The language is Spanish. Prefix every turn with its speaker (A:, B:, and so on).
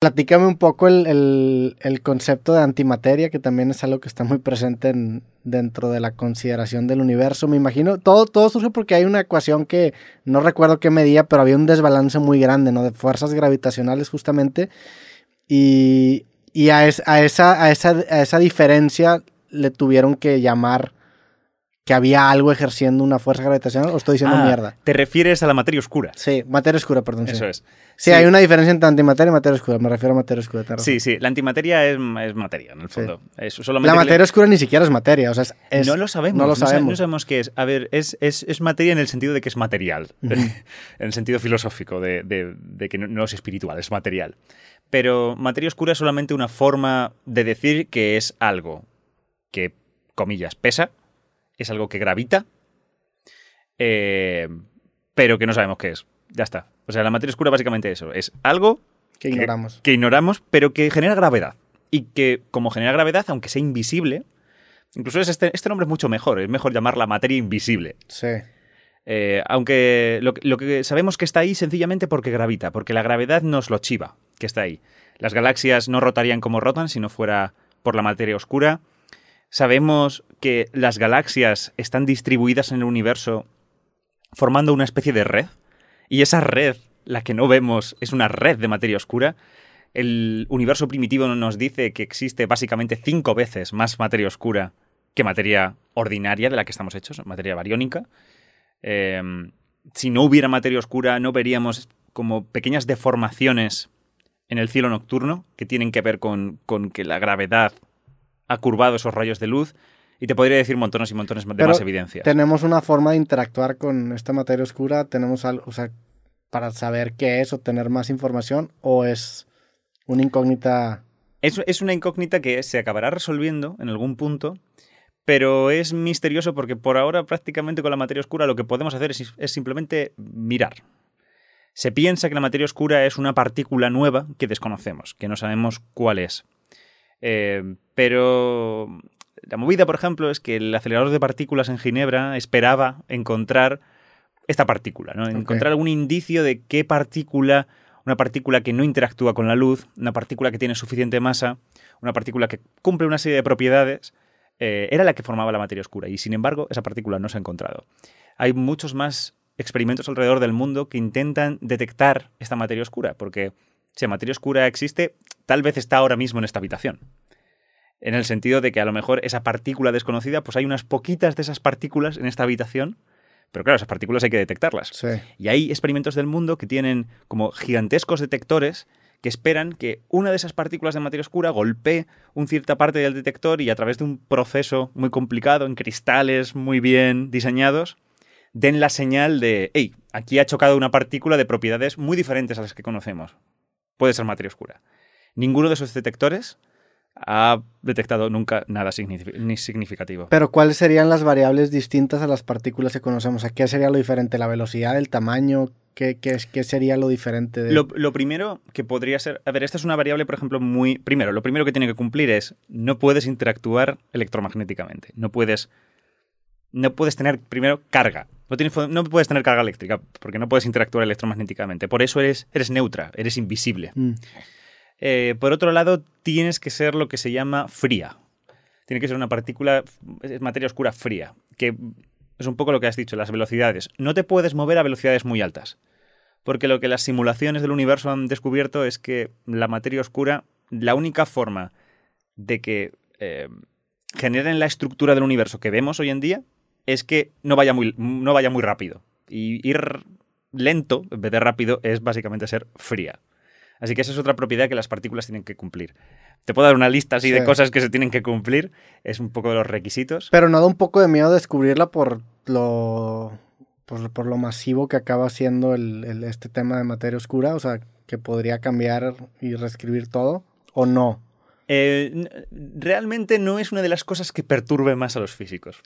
A: Platícame un poco el, concepto de antimateria, que también es algo que está muy presente dentro de la consideración del universo. Me imagino, todo, todo surge porque hay una ecuación que no recuerdo qué medía, pero había un desbalance muy grande, ¿no? De fuerzas gravitacionales justamente. Y, a, a, esa, a, esa, a esa diferencia le tuvieron que llamar que había algo ejerciendo una fuerza gravitacional o estoy diciendo
B: ah,
A: mierda?
B: Te refieres a la materia oscura.
A: Sí, materia oscura, perdón.
B: Eso es.
A: Sí, hay una diferencia entre antimateria y materia oscura. Me refiero a materia oscura.
B: Sí, sí. La antimateria es, materia, en el fondo.
A: la materia oscura ni siquiera es materia. O sea,
B: no lo sabemos.
A: No lo sabemos.
B: No, sabemos qué es. A ver, es, es, materia en el sentido de que es material. en el sentido filosófico de, de que no es espiritual, es material. Pero materia oscura es solamente una forma de decir que es algo que, comillas, pesa, es algo que gravita eh, pero que no sabemos qué es. Ya está. O sea, la materia oscura básicamente eso. Es algo
A: que ignoramos.
B: Que, ignoramos, pero que genera gravedad. Y que como genera gravedad, aunque sea invisible, incluso este, este nombre es mucho mejor. Es mejor llamarla materia invisible.
A: Sí.
B: Eh, aunque lo, lo, que sabemos que está ahí sencillamente porque gravita, porque la gravedad nos lo chiva, que está ahí. Las galaxias no rotarían como rotan si no fuera por la materia oscura. Sabemos que las galaxias están distribuidas en el universo formando una especie de red, y esa red, la que no vemos, es una red de materia oscura. El universo primitivo nos dice que existe básicamente cinco veces más materia oscura que materia ordinaria de la que estamos hechos, materia bariónica. Em, si no hubiera materia oscura, no veríamos como pequeñas deformaciones en el cielo nocturno que tienen que ver con, con que la gravedad ha curvado esos rayos de luz y te podría decir montones y montones de más evidencias.
A: Tenemos una forma de interactuar con esta materia oscura, tenemos algo, o sea, para saber qué es o tener más información, o es una incógnita.
B: Es, es una incógnita que se acabará resolviendo en algún punto, pero es misterioso porque por ahora prácticamente con la materia oscura lo que podemos hacer es, es simplemente mirar. Se piensa que la materia oscura es una partícula nueva que desconocemos, que no sabemos cuál es. Eh, pero la movida, por ejemplo, es que el acelerador de partículas en Ginebra esperaba encontrar esta partícula, ¿no? Encontrar algún indicio de qué partícula, una partícula que no interactúa con la luz, una partícula que tiene suficiente masa, una partícula que cumple una serie de propiedades, eh, era la que formaba la materia oscura. Y sin embargo, esa partícula no se ha encontrado. Hay muchos más experimentos alrededor del mundo que intentan detectar esta materia oscura, porque si la materia oscura existe, tal vez está ahora mismo en esta habitación en el sentido de que a lo mejor esa partícula desconocida, pues hay unas poquitas de esas partículas en esta habitación, pero claro, esas partículas hay que detectarlas. Y hay experimentos del mundo que tienen como gigantescos detectores que esperan que una de esas partículas de materia oscura golpee una cierta parte del detector y a través de un proceso muy complicado, en cristales muy bien diseñados, den la señal de, hey, aquí ha chocado una partícula de propiedades muy diferentes a las que conocemos. Puede ser materia oscura. Ninguno de esos detectores ha detectado nunca nada significativo.
A: Pero ¿cuáles serían las variables distintas a las partículas que conocemos? ¿A qué sería lo diferente? ¿La velocidad, el tamaño? ¿Qué, qué, qué sería lo diferente? De...
B: Lo, primero que podría ser... A ver, esta es una variable, por ejemplo, muy... Primero, lo primero que tiene que cumplir es no puedes interactuar electromagnéticamente. No puedes... No puedes tener, primero, carga. No, tienes, no puedes tener carga eléctrica porque no puedes interactuar electromagnéticamente. Por eso eres, eres neutra, eres invisible. Mm. Eh, por otro lado, tienes que ser lo que se llama fría. Tiene que ser una partícula, es materia oscura fría, que es un poco lo que has dicho, las velocidades. No te puedes mover a velocidades muy altas, porque lo que las simulaciones del universo han descubierto es que la materia oscura, la única forma de que eh, generen la estructura del universo que vemos hoy en día es que no vaya muy, no vaya muy rápido. Y ir lento, en vez de rápido, es básicamente ser fría. Así que esa es otra propiedad que las partículas tienen que cumplir. Te puedo dar una lista así de cosas que se tienen que cumplir. Es un poco de los requisitos.
A: Pero no da un poco de miedo descubrirla por lo, por, lo masivo que acaba siendo el, este tema de materia oscura. O sea, que podría cambiar y reescribir todo. ¿O no?
B: Eh, realmente no es una de las cosas que perturbe más a los físicos.